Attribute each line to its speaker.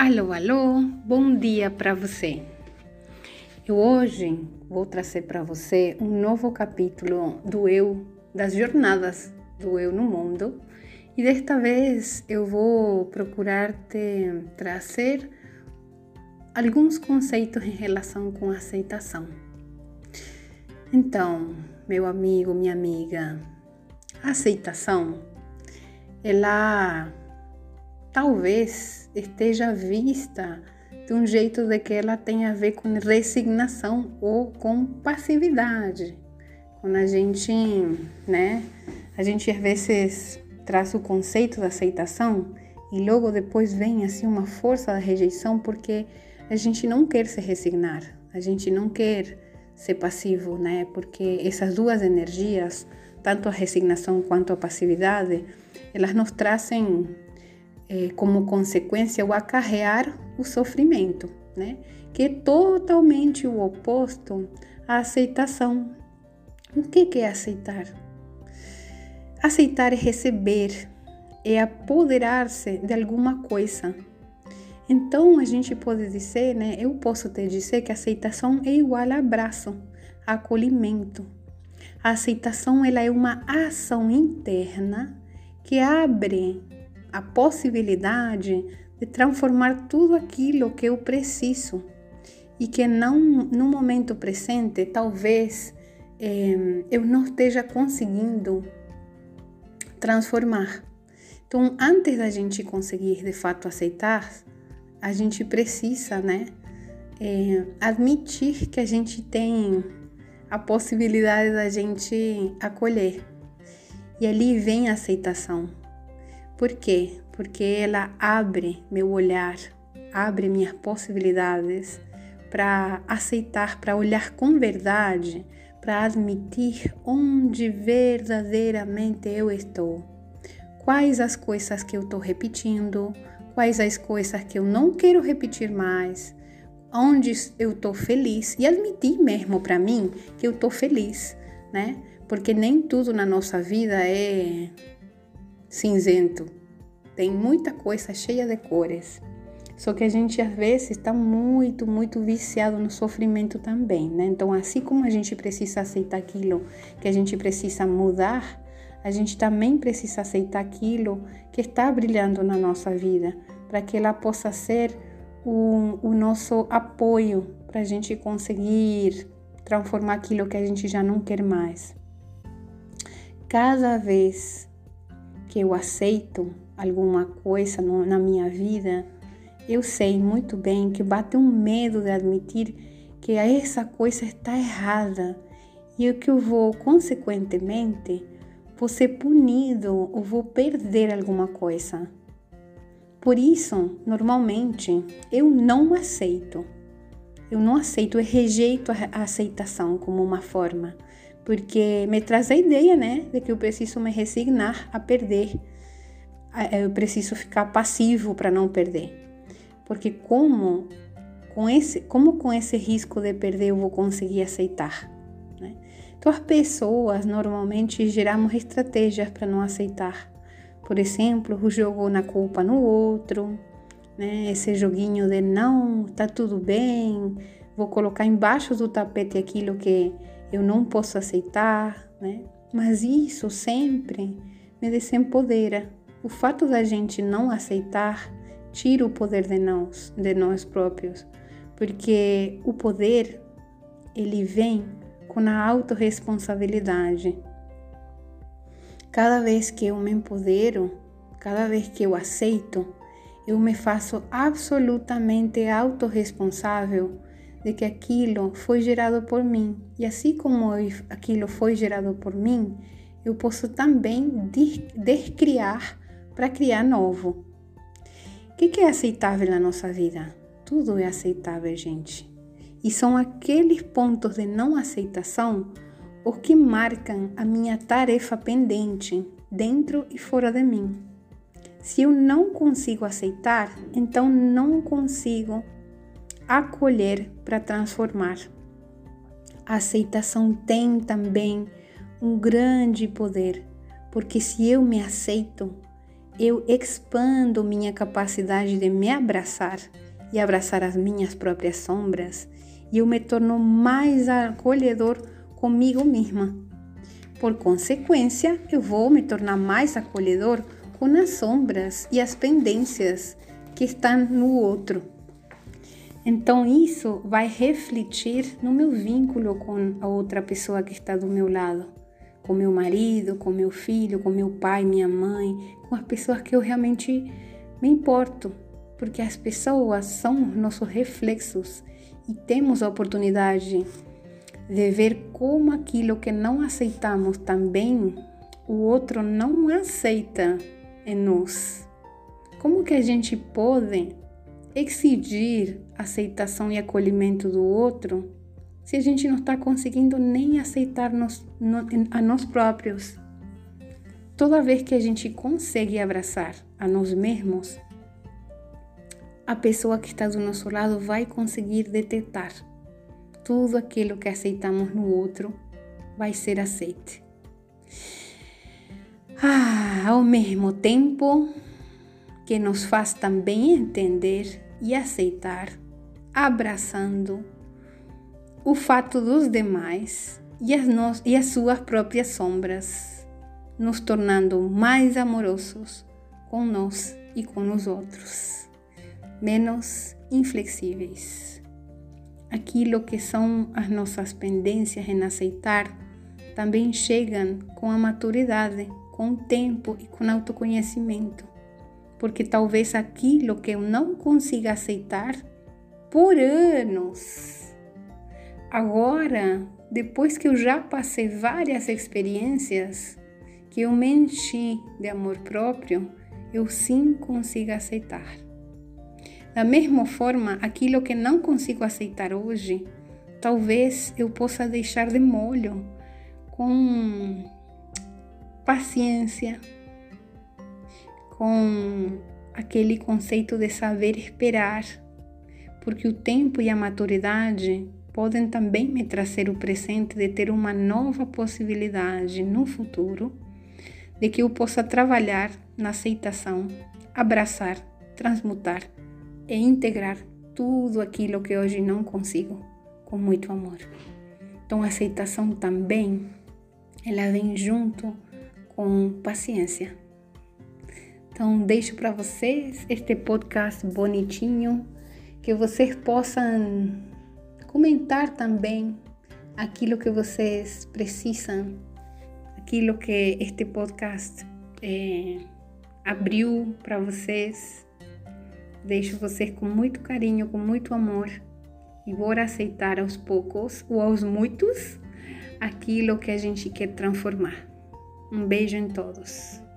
Speaker 1: Alô, alô, bom dia para você. Eu hoje vou trazer para você um novo capítulo do eu, das jornadas do eu no mundo, e desta vez eu vou procurar te trazer alguns conceitos em relação com aceitação. Então, meu amigo, minha amiga, aceitação, ela talvez esteja vista de um jeito de que ela tem a ver com resignação ou com passividade. Quando a gente, né, a gente às vezes traz o conceito da aceitação e logo depois vem assim uma força da rejeição porque a gente não quer se resignar, a gente não quer ser passivo, né? Porque essas duas energias, tanto a resignação quanto a passividade, elas nos trazem é, como consequência o acarrear o sofrimento, né? que é totalmente o oposto à aceitação. O que é aceitar? Aceitar é receber, é apoderar-se de alguma coisa. Então a gente pode dizer, né? Eu posso te dizer que aceitação é igual a abraço, acolhimento. A aceitação ela é uma ação interna que abre a possibilidade de transformar tudo aquilo que eu preciso e que não no momento presente talvez eh, eu não esteja conseguindo transformar. Então, antes da gente conseguir de fato aceitar, a gente precisa, né, eh, admitir que a gente tem a possibilidade da gente acolher. E ali vem a aceitação. Por quê? Porque ela abre meu olhar, abre minhas possibilidades para aceitar, para olhar com verdade, para admitir onde verdadeiramente eu estou. Quais as coisas que eu estou repetindo, quais as coisas que eu não quero repetir mais, onde eu estou feliz e admitir mesmo para mim que eu estou feliz, né? Porque nem tudo na nossa vida é cinzento. Tem muita coisa cheia de cores. Só que a gente às vezes está muito, muito viciado no sofrimento também, né? Então, assim como a gente precisa aceitar aquilo que a gente precisa mudar, a gente também precisa aceitar aquilo que está brilhando na nossa vida, para que ela possa ser o, o nosso apoio para a gente conseguir transformar aquilo que a gente já não quer mais. Cada vez que eu aceito alguma coisa no, na minha vida, eu sei muito bem que bate um medo de admitir que essa coisa está errada e que eu vou, consequentemente, vou ser punido ou vou perder alguma coisa. Por isso, normalmente, eu não aceito. Eu não aceito, eu rejeito a aceitação como uma forma porque me traz a ideia, né, de que eu preciso me resignar a perder. Eu preciso ficar passivo para não perder. Porque como com esse, como com esse risco de perder eu vou conseguir aceitar? Né? Então as pessoas normalmente geramos estratégias para não aceitar. Por exemplo, o jogo na culpa no outro, né? Esse joguinho de não, tá tudo bem, vou colocar embaixo do tapete aquilo que eu não posso aceitar, né? Mas isso sempre me desempodera. O fato da gente não aceitar tira o poder de nós, de nós próprios, porque o poder ele vem com a autorresponsabilidade. Cada vez que eu me empodero, cada vez que eu aceito, eu me faço absolutamente autorresponsável de que aquilo foi gerado por mim. E assim como aquilo foi gerado por mim, eu posso também descriar para criar novo. O que é aceitável na nossa vida? Tudo é aceitável, gente. E são aqueles pontos de não aceitação os que marcam a minha tarefa pendente dentro e fora de mim. Se eu não consigo aceitar, então não consigo acolher para transformar. A aceitação tem também um grande poder, porque se eu me aceito, eu expando minha capacidade de me abraçar e abraçar as minhas próprias sombras, e eu me torno mais acolhedor comigo mesma. Por consequência, eu vou me tornar mais acolhedor com as sombras e as pendências que estão no outro. Então, isso vai refletir no meu vínculo com a outra pessoa que está do meu lado, com meu marido, com meu filho, com meu pai, minha mãe, com as pessoas que eu realmente me importo, porque as pessoas são nossos reflexos e temos a oportunidade de ver como aquilo que não aceitamos também o outro não aceita em nós. Como que a gente pode exigir aceitação e acolhimento do outro se a gente não está conseguindo nem aceitar nos, no, a nós próprios? Toda vez que a gente consegue abraçar a nós mesmos, a pessoa que está do nosso lado vai conseguir detectar tudo aquilo que aceitamos no outro vai ser aceite. Ah, ao mesmo tempo que nos faz também entender e aceitar, abraçando o fato dos demais e as, e as suas próprias sombras, nos tornando mais amorosos com nós e com os outros, menos inflexíveis aquilo que são as nossas pendências em aceitar também chegam com a maturidade, com o tempo e com o autoconhecimento. Porque talvez aquilo que eu não consiga aceitar por anos, agora, depois que eu já passei várias experiências, que eu me enchi de amor próprio, eu sim consigo aceitar. Da mesma forma, aquilo que não consigo aceitar hoje, talvez eu possa deixar de molho com paciência, com aquele conceito de saber esperar, porque o tempo e a maturidade podem também me trazer o presente de ter uma nova possibilidade no futuro, de que eu possa trabalhar na aceitação, abraçar, transmutar e integrar tudo aquilo que hoje não consigo com muito amor. Então, a aceitação também ela vem junto com paciência. Então, deixo para vocês este podcast bonitinho, que vocês possam comentar também aquilo que vocês precisam, aquilo que este podcast é, abriu para vocês Deixo você com muito carinho, com muito amor e bora aceitar aos poucos ou aos muitos aquilo que a gente quer transformar. Um beijo em todos.